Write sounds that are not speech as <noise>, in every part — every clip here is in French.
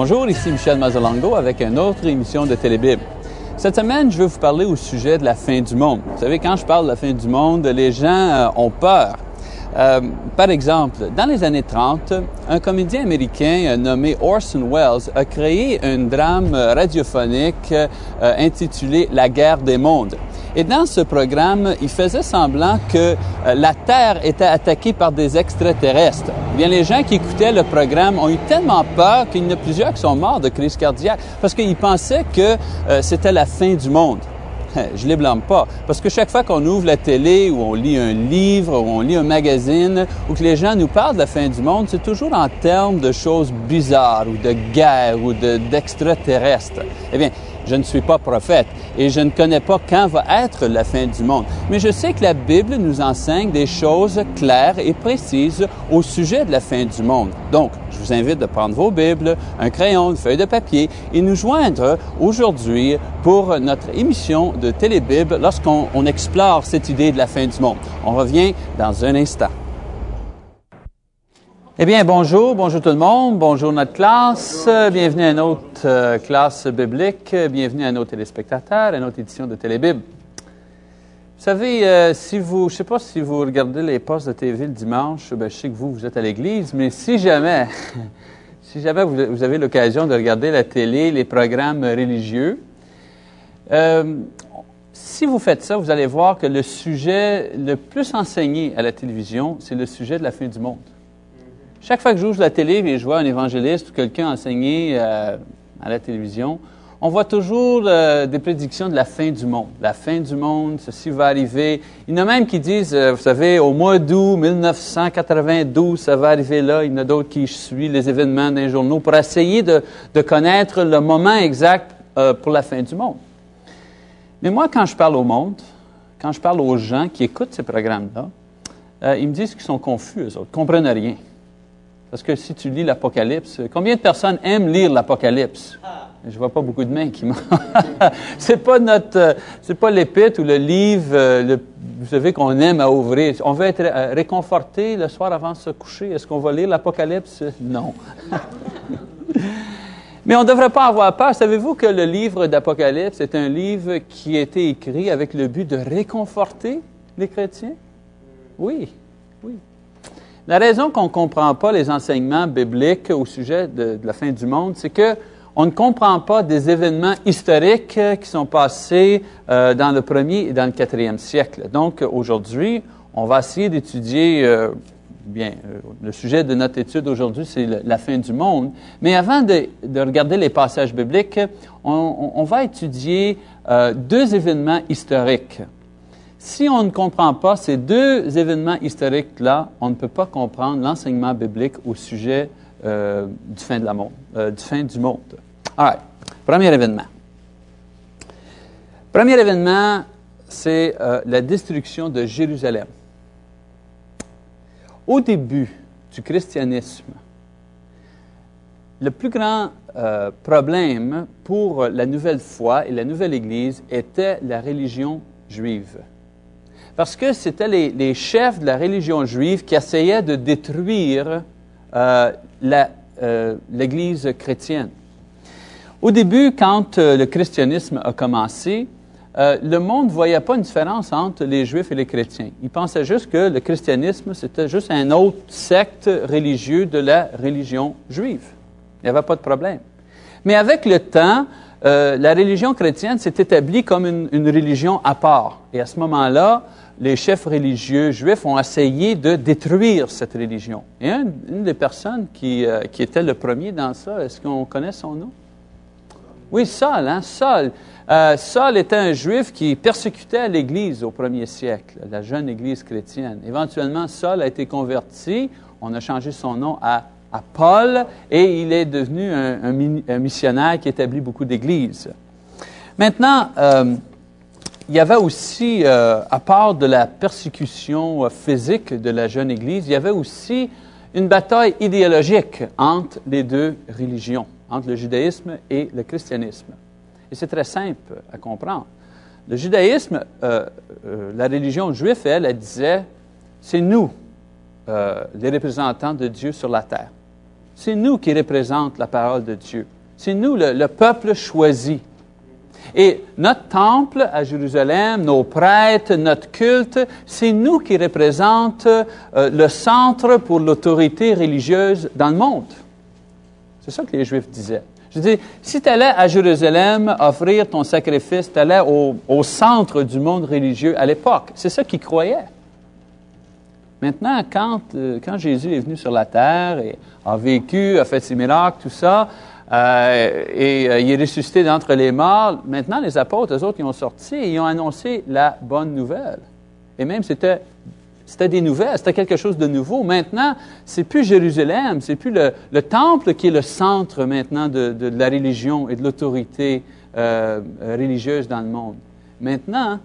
Bonjour, ici Michel Mazzolongo avec une autre émission de Télébible. Cette semaine, je vais vous parler au sujet de la fin du monde. Vous savez, quand je parle de la fin du monde, les gens euh, ont peur. Euh, par exemple, dans les années 30, un comédien américain euh, nommé Orson Welles a créé un drame radiophonique intitulé La guerre des mondes. Et dans ce programme, il faisait semblant que la Terre était attaquée par des extraterrestres. Bien, les gens qui écoutaient le programme ont eu tellement peur qu'il y en a plusieurs qui sont morts de crise cardiaque parce qu'ils pensaient que c'était la fin du monde. <laughs> Je les blâme pas. Parce que chaque fois qu'on ouvre la télé ou on lit un livre ou on lit un magazine ou que les gens nous parlent de la fin du monde, c'est toujours en termes de choses bizarres ou de guerre ou d'extraterrestres. eh bien, je ne suis pas prophète et je ne connais pas quand va être la fin du monde. Mais je sais que la Bible nous enseigne des choses claires et précises au sujet de la fin du monde. Donc, je vous invite de prendre vos Bibles, un crayon, une feuille de papier et nous joindre aujourd'hui pour notre émission de Télébible lorsqu'on explore cette idée de la fin du monde. On revient dans un instant. Eh bien, bonjour, bonjour tout le monde, bonjour notre classe, bienvenue à notre euh, classe biblique, bienvenue à nos téléspectateurs, à notre édition de Télébible. Vous savez, euh, si vous, je ne sais pas si vous regardez les postes de TV le dimanche, ben, je sais que vous, vous êtes à l'église, mais si jamais, <laughs> si jamais vous, avez l'occasion de regarder la télé, les programmes religieux, euh, si vous faites ça, vous allez voir que le sujet le plus enseigné à la télévision, c'est le sujet de la fin du monde. Chaque fois que j'ouvre la télé et je vois un évangéliste ou quelqu'un enseigner euh, à la télévision, on voit toujours euh, des prédictions de la fin du monde. La fin du monde, ceci va arriver. Il y en a même qui disent, euh, vous savez, au mois d'août 1992, ça va arriver là. Il y en a d'autres qui suivent les événements d'un journaux pour essayer de, de, connaître le moment exact pour la fin du monde. Mais moi, quand je parle au monde, quand je parle aux gens qui écoutent ces programmes-là, ils me disent qu'ils sont confus, eux autres, ne comprennent rien. Parce que si tu lis l'Apocalypse, combien de personnes aiment lire l'Apocalypse? Je vois pas beaucoup de mains qui m'ont. <laughs> c'est pas notre, euh, c'est pas l'épître ou le livre, euh, le, vous savez qu'on aime à ouvrir. On veut être euh, réconforté le soir avant de se coucher. Est-ce qu'on va lire l'Apocalypse? Non. <laughs> Mais on ne devrait pas avoir peur. Savez-vous que le livre d'Apocalypse est un livre qui a été écrit avec le but de réconforter les chrétiens? Oui, oui. La raison qu'on ne comprend pas les enseignements bibliques au sujet de, la fin du monde, c'est que on ne comprend pas des événements historiques qui sont passés euh, dans le premier et dans le quatrième siècle. Donc aujourd'hui, on va essayer d'étudier, euh, bien, euh, le sujet de notre étude aujourd'hui, c'est la fin du monde. Mais avant de, regarder les passages bibliques, on va étudier deux événements historiques. Si on ne comprend pas ces deux événements historiques-là, on ne peut pas comprendre l'enseignement biblique au sujet euh, du, fin de la euh, du fin du monde. All right. Premier événement. Premier événement, c'est euh, la destruction de Jérusalem. Au début du christianisme, le plus grand problème pour la nouvelle foi et la nouvelle Église était la religion juive parce que c'était les, chefs de la religion juive qui essayaient de détruire euh, euh, l'Église chrétienne. Au début, quand euh, le christianisme a commencé, le monde ne voyait pas une différence entre les juifs et les chrétiens. Il pensait juste que le christianisme, c'était juste un autre secte religieux de la religion juive. Il n'y avait pas de problème. Mais avec le temps, la religion chrétienne s'est établie comme une, religion à part. Et à ce moment-là, les chefs religieux juifs ont essayé de détruire cette religion. Et une, des personnes qui, euh, qui, était le premier dans ça, est-ce qu'on connaît son nom? Oui, Saul, hein? Saul. Euh, Saul était un juif qui persécutait l'Église au premier siècle, la jeune Église chrétienne. Éventuellement, Saul a été converti. On a changé son nom à, à Paul et il est devenu un, missionnaire qui établit beaucoup d'églises. Maintenant, euh, il y avait aussi, euh, à part de la persécution euh, physique de la jeune Église, il y avait aussi une bataille idéologique entre les deux religions, entre le judaïsme et le christianisme. Et c'est très simple à comprendre. Le judaïsme, la religion juive, elle, elle disait, c'est nous, les représentants de Dieu sur la terre. C'est nous qui représentons la parole de Dieu. C'est nous, le, peuple choisi. Et notre temple à Jérusalem, nos prêtres, notre culte, c'est nous qui représentons le centre pour l'autorité religieuse dans le monde. C'est ça que les Juifs disaient. Je dis, si tu allais à Jérusalem offrir ton sacrifice, tu allais au, centre du monde religieux à l'époque. C'est ça qu'ils croyaient. Maintenant, quand, euh, quand, Jésus est venu sur la terre et a vécu, a fait ses miracles, tout ça, euh, et euh, il est ressuscité d'entre les morts, maintenant les apôtres, eux autres, ils ont sorti et ils ont annoncé la bonne nouvelle. Et même c'était des nouvelles, c'était quelque chose de nouveau. Maintenant, c'est plus Jérusalem, c'est plus le, temple qui est le centre maintenant de, la religion et de l'autorité religieuse dans le monde. Maintenant,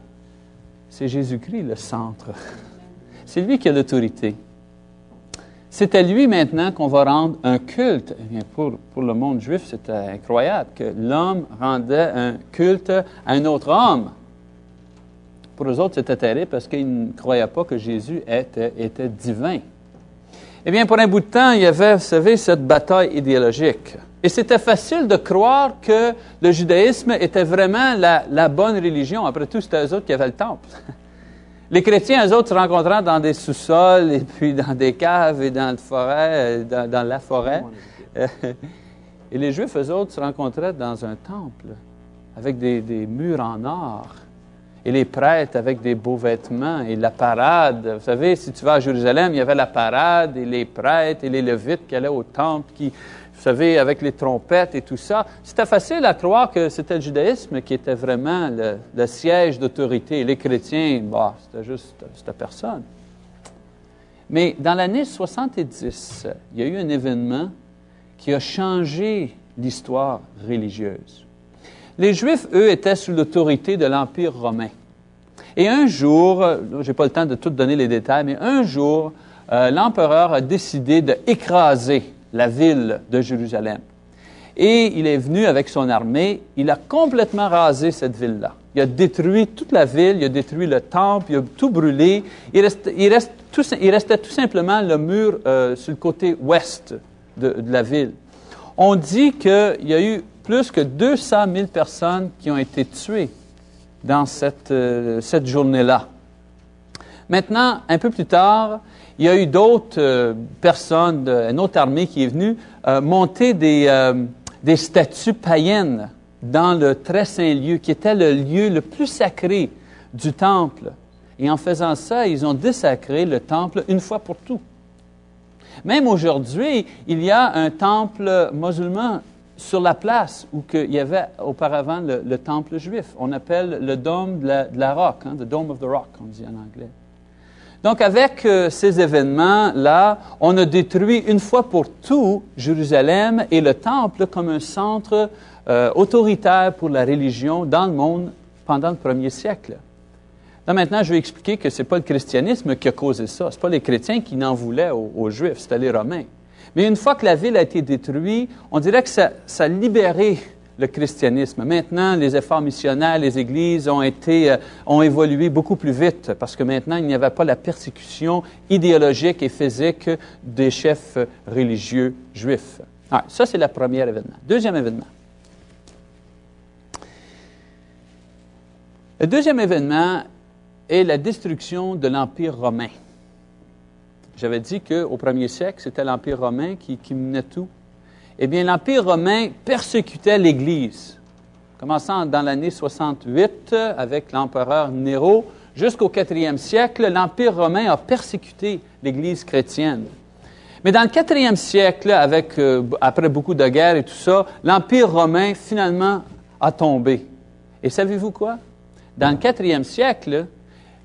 c'est Jésus-Christ le centre. <laughs> C'est lui qui a l'autorité. C'est à lui maintenant qu'on va rendre un culte. Eh pour, pour le monde juif, c'était incroyable que l'homme rendait un culte à un autre homme. Pour eux autres, c'était terrible parce qu'ils ne croyaient pas que Jésus était, était divin. Eh bien, pour un bout de temps, il y avait, savez, cette bataille idéologique. Et c'était facile de croire que le judaïsme était vraiment la, bonne religion. Après tout, c'était eux autres qui avaient le temple. <laughs> Les chrétiens, eux autres, se rencontraient dans des sous-sols et puis <laughs> dans des caves et dans, forêt, dans, la forêt. <laughs> Et les Juifs, eux autres, se rencontraient dans un temple avec des, des murs en or et les prêtres avec des beaux vêtements et la parade. Vous savez, si tu vas à Jérusalem, il y avait la parade et les prêtres et les levites qui allaient au temple, qui, vous savez, avec les trompettes et tout ça. C'était facile à croire que c'était le judaïsme qui était vraiment le, siège d'autorité. Les chrétiens, bah, c'était juste, c'était personne. Mais dans l'année 70, il y a eu un événement qui a changé l'histoire religieuse. Les Juifs, eux, étaient sous l'autorité de l'Empire romain. Et un jour, je n'ai pas le temps de tout donner les détails, mais un jour, euh, l'empereur a décidé d'écraser la ville de Jérusalem. Et il est venu avec son armée, il a complètement rasé cette ville-là. Il a détruit toute la ville, il a détruit le temple, il a tout brûlé. Il, restait tout simplement le mur euh, sur le côté ouest de la ville. On dit qu'il y a eu plus que 200 000 personnes qui ont été tuées dans cette, euh, cette journée-là. Maintenant, un peu plus tard, il y a eu d'autres euh, personnes, une autre armée qui est venue euh, monter des, des statues païennes dans le très saint lieu, qui était le lieu le plus sacré du temple. Et en faisant ça, ils ont désacré le temple une fois pour tout. Même aujourd'hui, il y a un temple musulman sur la place où il y avait auparavant le, temple juif. On appelle le dôme de la, de roque, hein, the Dome of the Rock, on dit en anglais. Donc, avec euh, ces événements-là, on a détruit une fois pour tout Jérusalem et le temple comme un centre euh, autoritaire pour la religion dans le monde pendant le premier siècle. Là, maintenant, je vais expliquer que ce n'est pas le christianisme qui a causé ça. Ce pas les chrétiens qui n'en voulaient aux Juifs, c'était les Romains. Mais une fois que la ville a été détruite, on dirait que ça, a libéré le christianisme. Maintenant, les efforts missionnaires, les églises ont été, euh, ont évolué beaucoup plus vite parce que maintenant, il n'y avait pas la persécution idéologique et physique des chefs religieux juifs. Ah, ça, c'est le premier événement. Deuxième événement. Le deuxième événement est la destruction de l'Empire romain. J'avais dit qu'au premier siècle, c'était l'Empire romain qui, menait tout. Eh bien, l'Empire romain persécutait l'Église, commençant dans l'année 68 avec l'empereur Néro, jusqu'au quatrième siècle, l'Empire romain a persécuté l'Église chrétienne. Mais dans le quatrième siècle, euh, après beaucoup de guerres et tout ça, l'Empire romain finalement a tombé. Et savez-vous quoi? Dans le quatrième siècle,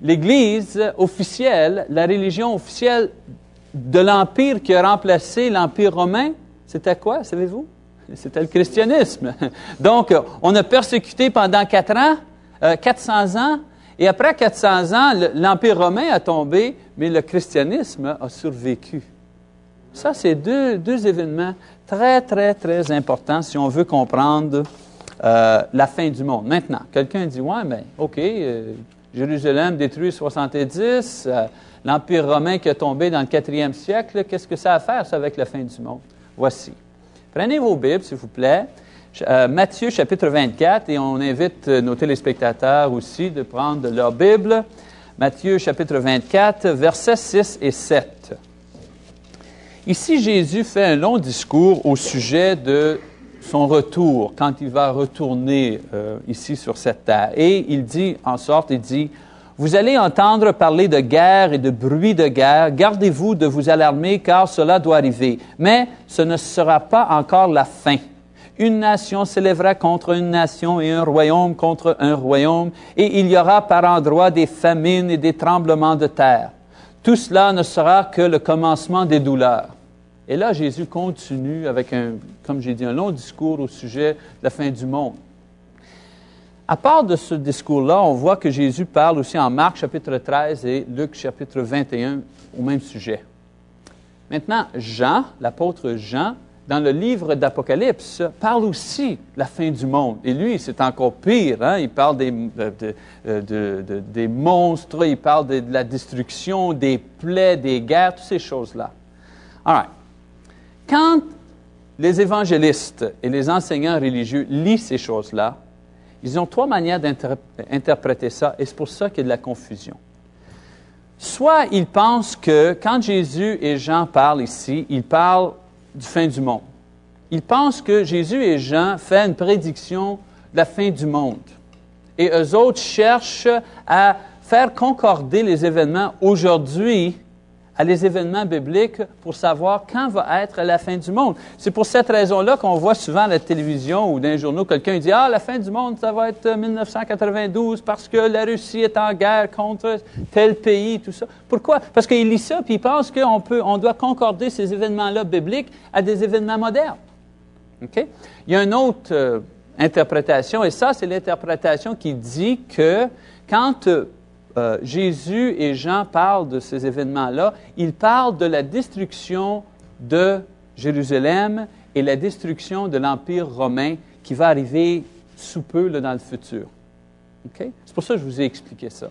l'Église officielle, la religion officielle de l'Empire qui a remplacé l'Empire romain, c'était quoi, savez-vous? C'était le christianisme. <laughs> Donc, on a persécuté pendant quatre ans, 400 euh, ans, et après 400 ans, l'Empire romain a tombé, mais le christianisme a survécu. Ça, c'est deux, deux événements très, très, très importants si on veut comprendre euh, la fin du monde. Maintenant, quelqu'un dit, ouais, mais OK, euh, Jérusalem détruit 70, euh, l'Empire romain qui a tombé dans le quatrième siècle, qu'est-ce que ça a à faire, avec la fin du monde? Voici. Prenez vos Bibles, s'il vous plaît. Matthieu chapitre 24, et on invite nos téléspectateurs aussi de prendre leur Bible. Matthieu chapitre 24, versets 6 et 7. Ici, Jésus fait un long discours au sujet de son retour, quand il va retourner euh, ici sur cette terre. Et il dit, en sorte, il dit, vous allez entendre parler de guerre et de bruit de guerre. Gardez-vous de vous alarmer car cela doit arriver. Mais ce ne sera pas encore la fin. Une nation s'élèvera contre une nation et un royaume contre un royaume, et il y aura par endroits des famines et des tremblements de terre. Tout cela ne sera que le commencement des douleurs. Et là, Jésus continue avec un, comme j'ai dit, un long discours au sujet de la fin du monde. À part de ce discours-là, on voit que Jésus parle aussi en Marc chapitre 13 et Luc chapitre 21 au même sujet. Maintenant, Jean, l'apôtre Jean, dans le livre d'Apocalypse, parle aussi de la fin du monde. Et lui, c'est encore pire. Hein? Il parle des, de, des monstres, il parle de, la destruction, des plaies, des guerres, toutes ces choses-là. All right. Quand les évangélistes et les enseignants religieux lisent ces choses-là, ils ont trois manières d'interpréter ça, et c'est pour ça qu'il y a de la confusion. Soit ils pensent que quand Jésus et Jean parlent ici, ils parlent du fin du monde. Ils pensent que Jésus et Jean font une prédiction de la fin du monde. Et eux autres cherchent à faire concorder les événements aujourd'hui à les événements bibliques pour savoir quand va être la fin du monde. C'est pour cette raison-là qu'on voit souvent à la télévision ou dans les journaux, quelqu'un dit, ah, la fin du monde, ça va être 1992 parce que la Russie est en guerre contre tel pays, tout ça. Pourquoi? Parce qu'il lit ça, puis il pense qu'on peut, on doit concorder ces événements-là bibliques à des événements modernes. Il y a une autre euh, interprétation, et ça, c'est l'interprétation qui dit que quand euh, euh, Jésus et Jean parlent de ces événements-là, ils parlent de la destruction de Jérusalem et la destruction de l'Empire romain qui va arriver sous peu dans le futur. C'est pour ça que je vous ai expliqué ça.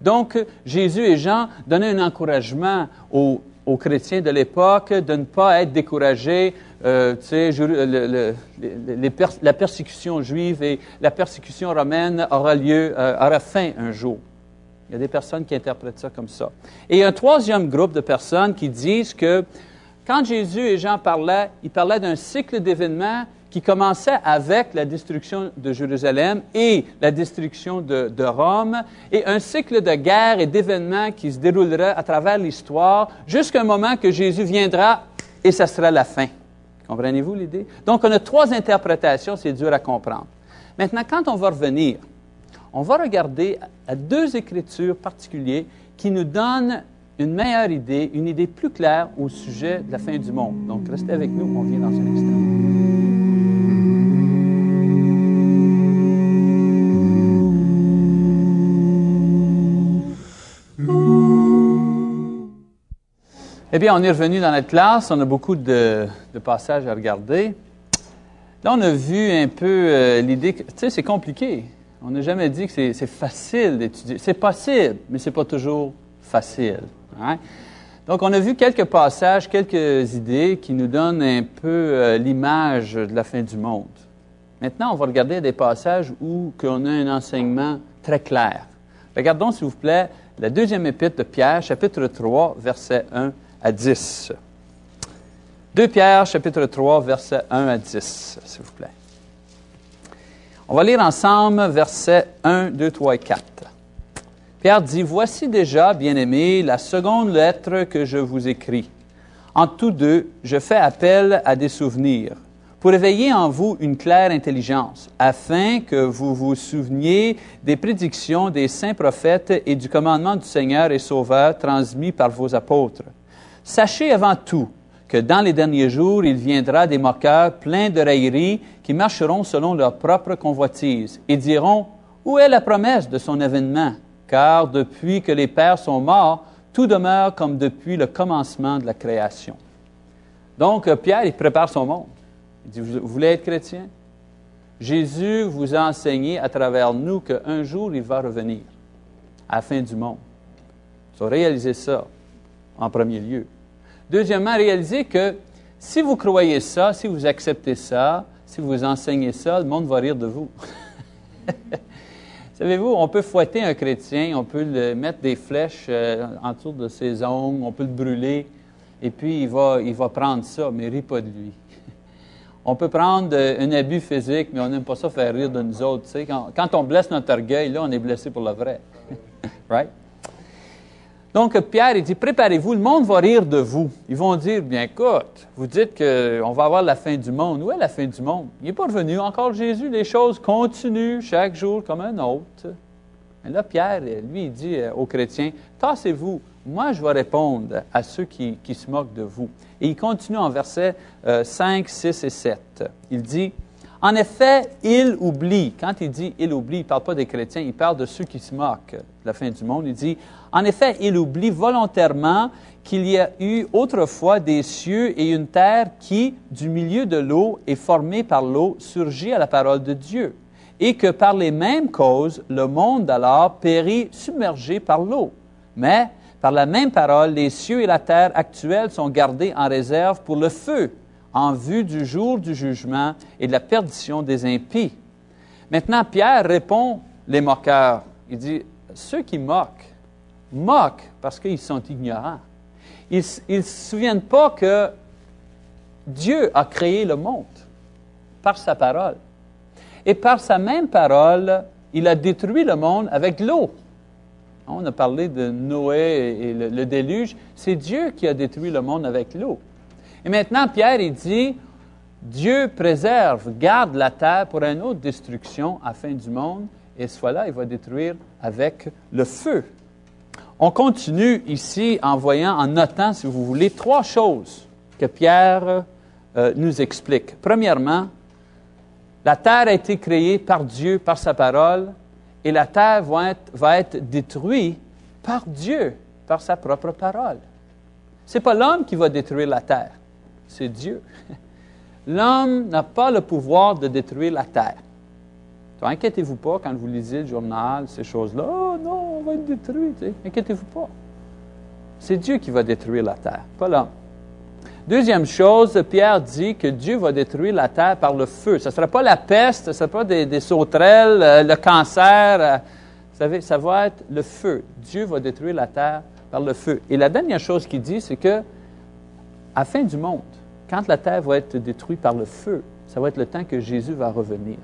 Donc, Jésus et Jean donnaient un encouragement aux, chrétiens de l'époque de ne pas être découragés. La persécution juive et la persécution romaine aura lieu, euh, aura fin un jour. Il y a des personnes qui interprètent ça comme ça. Et il y a un troisième groupe de personnes qui disent que quand Jésus et Jean parlaient, ils parlaient d'un cycle d'événements qui commençait avec la destruction de Jérusalem et la destruction de, Rome, et un cycle de guerre et d'événements qui se déroulera à travers l'histoire jusqu'à un moment que Jésus viendra et ça sera la fin. Comprenez-vous l'idée? Donc, on a trois interprétations, c'est dur à comprendre. Maintenant, quand on va revenir on va regarder à deux écritures particulières qui nous donnent une meilleure idée, une idée plus claire au sujet de la fin du monde. Donc, restez avec nous, on vient dans un instant. Eh bien, on est revenu dans notre classe. On a beaucoup de, passages à regarder. Là, on a vu un peu euh, l'idée que, tu sais, c'est compliqué. On n'a jamais dit que c'est facile d'étudier. C'est possible, mais ce n'est pas toujours facile. Hein? Donc, on a vu quelques passages, quelques idées qui nous donnent un peu euh, l'image de la fin du monde. Maintenant, on va regarder des passages où on a un enseignement très clair. Regardons, s'il vous plaît, la deuxième épître de Pierre, chapitre 3, versets 1 à 10. 2 Pierre, chapitre 3, versets 1 à 10, s'il vous plaît. On va lire ensemble versets 1, 2, 3 et 4. Pierre dit, Voici déjà, bien-aimés, la seconde lettre que je vous écris. En tous deux, je fais appel à des souvenirs, pour éveiller en vous une claire intelligence, afin que vous vous souveniez des prédictions des saints prophètes et du commandement du Seigneur et Sauveur transmis par vos apôtres. Sachez avant tout que dans les derniers jours, il viendra des moqueurs pleins de railleries qui marcheront selon leur propre convoitise et diront, Où est la promesse de son événement? Car depuis que les pères sont morts, tout demeure comme depuis le commencement de la création. Donc, Pierre, il prépare son monde. Il dit, vous voulez être chrétien? Jésus vous a enseigné à travers nous qu'un jour, il va revenir à la fin du monde. Il faut réaliser ça en premier lieu. Deuxièmement, réaliser que si vous croyez ça, si vous acceptez ça, si vous enseignez ça, le monde va rire de vous. <laughs> Savez-vous, on peut fouetter un chrétien, on peut le mettre des flèches euh, autour de ses ongles, on peut le brûler, et puis il va, il va prendre ça, mais rit pas de lui. <laughs> On peut prendre euh, un abus physique, mais on n'aime pas ça faire rire de nous autres. Quand, quand, on blesse notre orgueil, là, on est blessé pour le vrai. <laughs> right? Donc, Pierre, il dit, préparez-vous, le monde va rire de vous. Ils vont dire, bien écoute, vous dites qu'on va avoir la fin du monde. Où est la fin du monde? Il n'est pas revenu encore Jésus. Les choses continuent chaque jour comme un autre. Et là, Pierre, lui, il dit euh, aux chrétiens, tassez-vous, moi, je vais répondre à ceux qui, se moquent de vous. Et il continue en versets 5, euh, 6 et 7. Il dit, en effet, il oublie. Quand il dit il oublie, il ne parle pas des chrétiens, il parle de ceux qui se moquent de la fin du monde. Il dit, en effet, il oublie volontairement qu'il y a eu autrefois des cieux et une terre qui, du milieu de l'eau et formée par l'eau, surgit à la parole de Dieu, et que par les mêmes causes, le monde alors périt submergé par l'eau. Mais par la même parole, les cieux et la terre actuels sont gardés en réserve pour le feu, en vue du jour du jugement et de la perdition des impies. Maintenant, Pierre répond les moqueurs. Il dit, ceux qui moquent, moquent parce qu'ils sont ignorants. Ils ne se souviennent pas que Dieu a créé le monde par sa parole. Et par sa même parole, il a détruit le monde avec l'eau. On a parlé de Noé et le, déluge. C'est Dieu qui a détruit le monde avec l'eau. Et maintenant, Pierre, il dit, Dieu préserve, garde la terre pour une autre destruction à la fin du monde, et ce fois-là, il va détruire avec le feu. On continue ici en voyant, en notant, si vous voulez, trois choses que Pierre euh, nous explique. Premièrement, la terre a été créée par Dieu, par sa parole, et la terre va être, va être détruite par Dieu, par sa propre parole. Ce n'est pas l'homme qui va détruire la terre, c'est Dieu. L'homme n'a pas le pouvoir de détruire la terre. inquiétez-vous pas quand vous lisez le journal, ces choses-là. Oh non, on va être détruit. Inquiétez-vous pas. C'est Dieu qui va détruire la terre, pas l'homme. Deuxième chose, Pierre dit que Dieu va détruire la terre par le feu. Ce ne sera pas la peste, ce ne sera pas des, sauterelles, euh, le cancer. Euh, vous savez, ça va être le feu. Dieu va détruire la terre par le feu. Et la dernière chose qu'il dit, c'est que, à la fin du monde, quand la terre va être détruite par le feu, ça va être le temps que Jésus va revenir.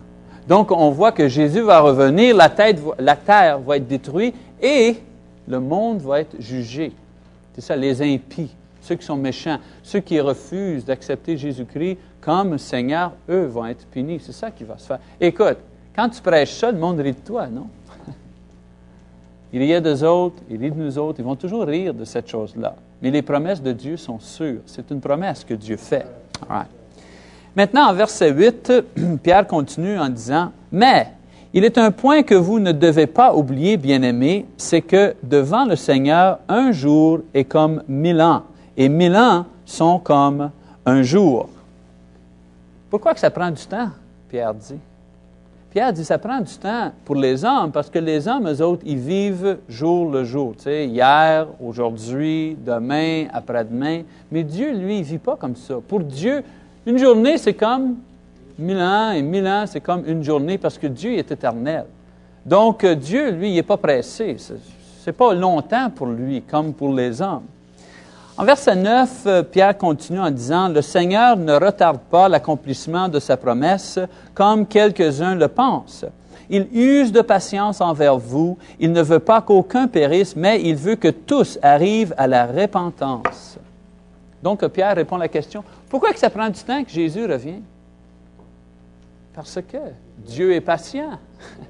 Donc, on voit que Jésus va revenir, la, terre va être détruite et le monde va être jugé. C'est ça, les impies ceux qui sont méchants, ceux qui refusent d'accepter Jésus-Christ comme Seigneur, eux vont être punis. C'est ça qui va se faire. Écoute, quand tu prêches ça, le monde rit de toi, non? <laughs> Il y a des autres, il rit de nous autres, ils vont toujours rire de cette chose-là. Mais les promesses de Dieu sont sûres. C'est une promesse que Dieu fait. Maintenant, en verset 8, <clears throat> Pierre continue en disant, Mais il est un point que vous ne devez pas oublier, bien-aimés, c'est que devant le Seigneur, un jour est comme mille ans, et mille ans sont comme un jour. Pourquoi que ça prend du temps? Pierre dit? Pierre dit, ça prend du temps pour les hommes, parce que les hommes, eux autres, ils vivent jour le jour. Tu hier, aujourd'hui, demain, après-demain. Mais Dieu, lui, il vit pas comme ça. Pour Dieu, une journée, c'est comme mille ans, et mille ans, c'est comme une journée, parce que Dieu est éternel. Donc, Dieu, lui, il n'est pas pressé. Ce n'est pas longtemps pour lui, comme pour les hommes. En verset 9, euh, Pierre continue en disant, Le Seigneur ne retarde pas l'accomplissement de sa promesse comme quelques-uns le pensent. Il use de patience envers vous. Il ne veut pas qu'aucun périsse, mais il veut que tous arrivent à la repentance. Donc Pierre répond à la question, pourquoi que ça prend du temps que Jésus revient? Parce que Dieu est patient.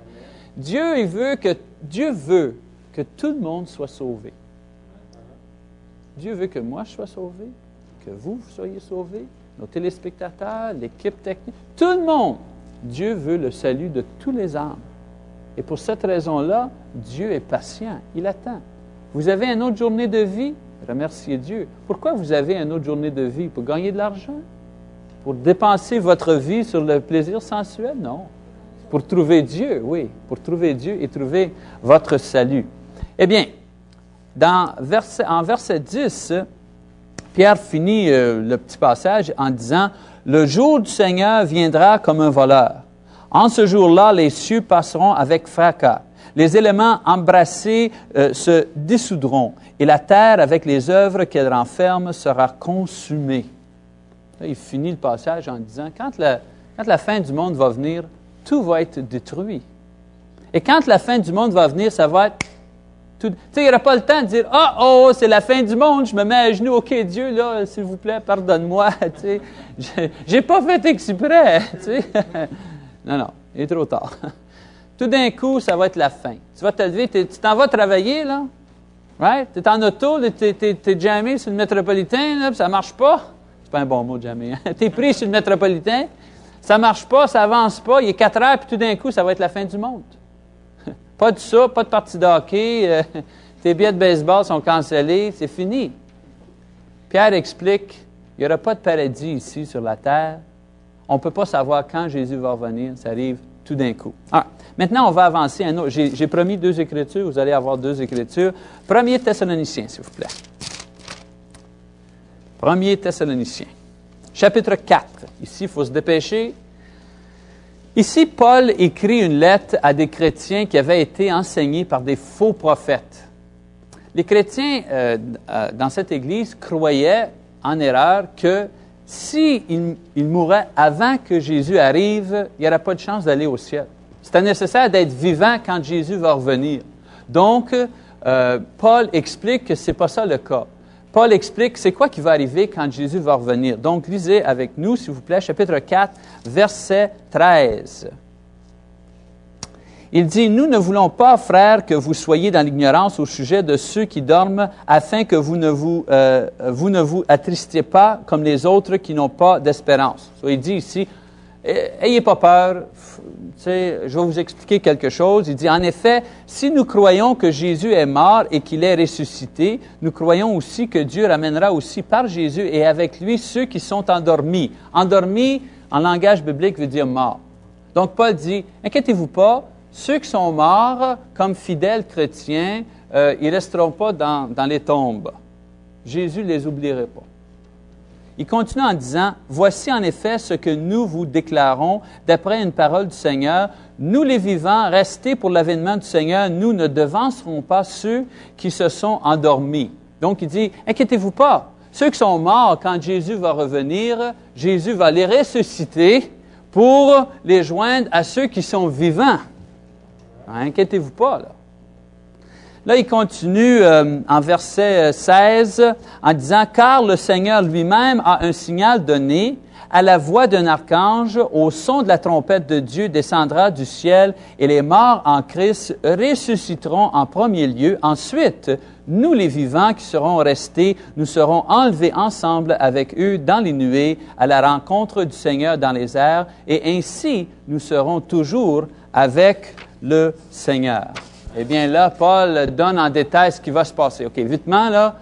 <laughs> Dieu, veut que, Dieu veut que tout le monde soit sauvé. Dieu veut que moi je sois sauvé, que vous soyez sauvés, nos téléspectateurs, l'équipe technique, tout le monde. Dieu veut le salut de tous les âmes. Et pour cette raison-là, Dieu est patient, il attend. Vous avez une autre journée de vie, Remerciez Dieu. Pourquoi vous avez une autre journée de vie? Pour gagner de l'argent? Pour dépenser votre vie sur le plaisir sensuel? Non. Pour trouver Dieu, oui. Pour trouver Dieu et trouver votre salut. Eh bien, dans en verset 10, Pierre finit euh, le petit passage en disant, Le jour du Seigneur viendra comme un voleur. En ce jour-là, les cieux passeront avec fracas. Les éléments embrassés euh, se dissoudront et la terre, avec les œuvres qu'elle renferme, sera consumée. Il finit le passage en disant, quand la, quand la fin du monde va venir, tout va être détruit. Et quand la fin du monde va venir, ça va être tu sais, il n'y aura pas le temps de dire Ah, oh, c'est la fin du monde, je me mets à genoux, OK, Dieu, là, s'il vous plaît, pardonne-moi. <laughs> Tu sais, j'ai pas fait exprès. <laughs> Tu sais. <laughs> non, non, il est trop tard. Tout d'un coup, ça va être la fin. Tu vas te lever, tu t'en vas travailler, là. Right? Tu es en auto, tu es, jamais sur le métropolitain, là, ça marche pas. C'est pas un bon mot, jamais. Hein? tu es pris sur le métropolitain, ça marche pas, ça avance pas, il est 4 heures, puis tout d'un coup, ça va être la fin du monde. Pas de ça, pas de partie de hockey, euh, <laughs> tes billets de baseball sont cancellés, c'est fini. Pierre explique, il n'y aura pas de paradis ici sur la terre. On ne peut pas savoir quand Jésus va revenir, ça arrive tout d'un coup. Maintenant, on va avancer un autre. J'ai promis deux écritures, vous allez avoir deux écritures. Premier Thessaloniciens, s'il vous plaît. Premier Thessaloniciens. Chapitre 4. Ici, il faut se dépêcher. Ici, Paul écrit une lettre à des chrétiens qui avaient été enseignés par des faux prophètes. Les chrétiens euh, euh, dans cette église croyaient en erreur que s'ils si mouraient avant que Jésus arrive, il n'y aurait pas de chance d'aller au ciel. C'était nécessaire d'être vivant quand Jésus va revenir. Donc, euh, Paul explique que ce n'est pas ça le cas. Paul explique c'est quoi qui va arriver quand Jésus va revenir. Donc, lisez avec nous, s'il vous plaît, chapitre 4, verset 13. Il dit, Nous ne voulons pas, frères, que vous soyez dans l'ignorance au sujet de ceux qui dorment, afin que vous ne vous, euh, vous, ne vous attristiez pas comme les autres qui n'ont pas d'espérance. il dit ici, Ayez pas peur, je vais vous expliquer quelque chose. Il dit, en effet, si nous croyons que Jésus est mort et qu'il est ressuscité, nous croyons aussi que Dieu ramènera aussi par Jésus et avec lui ceux qui sont endormis. Endormis, en langage biblique, veut dire mort. Donc Paul dit, inquiétez-vous pas, ceux qui sont morts comme fidèles chrétiens, euh, ils resteront pas dans, dans les tombes. Jésus ne les oublierait pas. Il continue en disant, Voici en effet ce que nous vous déclarons d'après une parole du Seigneur. Nous les vivants, restés pour l'avènement du Seigneur, nous ne devancerons pas ceux qui se sont endormis. Donc il dit, Inquiétez-vous pas. Ceux qui sont morts, quand Jésus va revenir, Jésus va les ressusciter pour les joindre à ceux qui sont vivants. Inquiétez-vous pas, là. Là, il continue euh, en verset 16 euh, en disant, Car le Seigneur lui-même a un signal donné, à la voix d'un archange, au son de la trompette de Dieu descendra du ciel, et les morts en Christ ressusciteront en premier lieu. Ensuite, nous les vivants qui serons restés, nous serons enlevés ensemble avec eux dans les nuées à la rencontre du Seigneur dans les airs, et ainsi nous serons toujours avec le Seigneur. Eh bien là, Paul donne en détail ce qui va se passer. OK, vitement, là,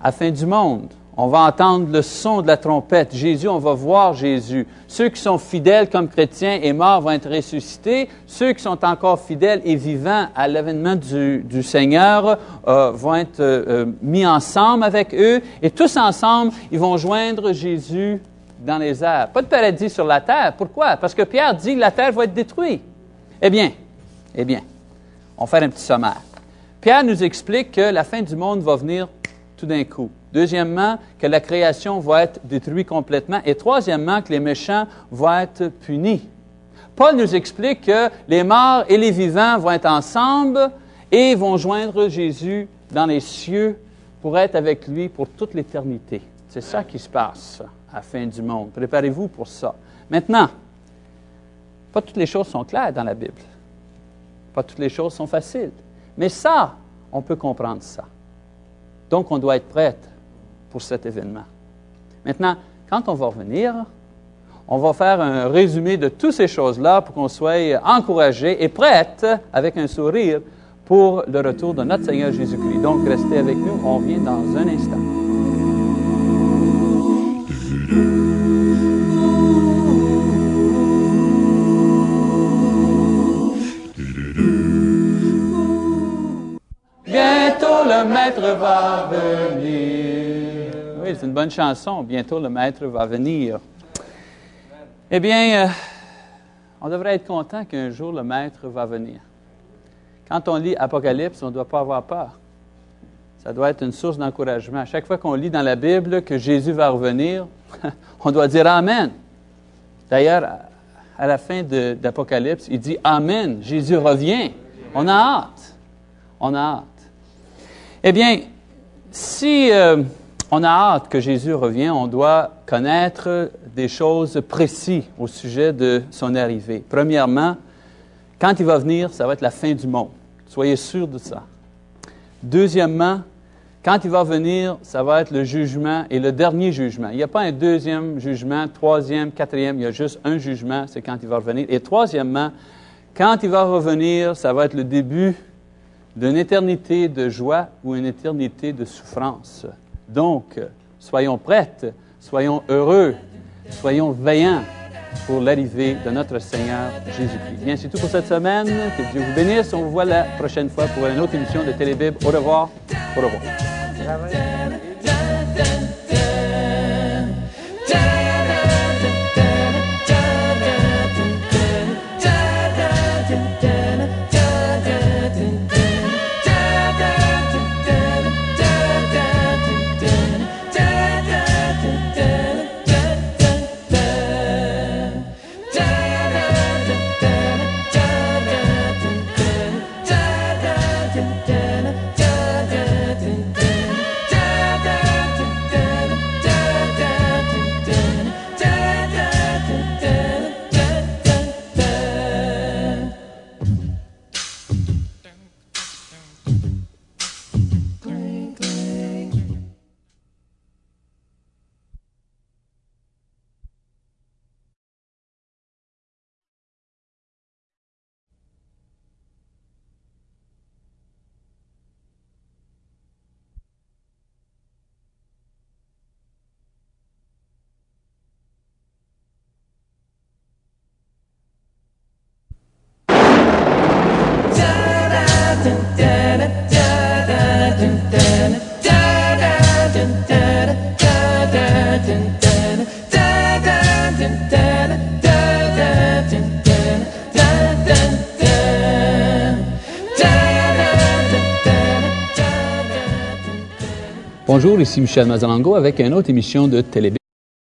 à la fin du monde, on va entendre le son de la trompette. Jésus, on va voir Jésus. Ceux qui sont fidèles comme chrétiens et morts vont être ressuscités. Ceux qui sont encore fidèles et vivants à l'avènement du, Seigneur euh, vont être euh, euh, mis ensemble avec eux. Et tous ensemble, ils vont joindre Jésus dans les airs. Pas de paradis sur la terre. Pourquoi? Parce que Pierre dit que la terre va être détruite. Eh bien, eh bien, on va un petit sommaire. Pierre nous explique que la fin du monde va venir tout d'un coup. Deuxièmement, que la création va être détruite complètement. Et troisièmement, que les méchants vont être punis. Paul nous explique que les morts et les vivants vont être ensemble et vont joindre Jésus dans les cieux pour être avec lui pour toute l'éternité. C'est ça qui se passe à la fin du monde. Préparez-vous pour ça. Maintenant, pas toutes les choses sont claires dans la Bible. Pas toutes les choses sont faciles. Mais ça, on peut comprendre ça. Donc, on doit être prête pour cet événement. Maintenant, quand on va revenir, on va faire un résumé de toutes ces choses-là pour qu'on soit encouragé et prête, avec un sourire, pour le retour de notre Seigneur Jésus-Christ. Donc, restez avec nous, on revient dans un instant. Maître va venir. Oui, c'est une bonne chanson. Bientôt le maître va venir. Eh bien, euh, on devrait être content qu'un jour le maître va venir. Quand on lit Apocalypse, on ne doit pas avoir peur. Ça doit être une source d'encouragement. À chaque fois qu'on lit dans la Bible que Jésus va revenir, <laughs> on doit dire Amen. D'ailleurs, à la fin d'Apocalypse, il dit Amen, Jésus revient. On a hâte. On a hâte. Eh bien, si euh, on a hâte que Jésus revienne, on doit connaître des choses précises au sujet de son arrivée. Premièrement, quand il va venir, ça va être la fin du monde. Soyez sûrs de ça. Deuxièmement, quand il va venir, ça va être le jugement et le dernier jugement. Il n'y a pas un deuxième jugement, troisième, quatrième, il y a juste un jugement, c'est quand il va revenir. Et troisièmement, quand il va revenir, ça va être le début d'une éternité de joie ou une éternité de souffrance. Donc, soyons prêtes, soyons heureux, soyons veillants pour l'arrivée de notre Seigneur Jésus-Christ. Bien, c'est tout pour cette semaine. Que Dieu vous bénisse. On vous voit la prochaine fois pour une autre émission de Télébib. Au revoir. Au revoir. Bonjour, ici Michel Mazalango avec une autre émission de Télé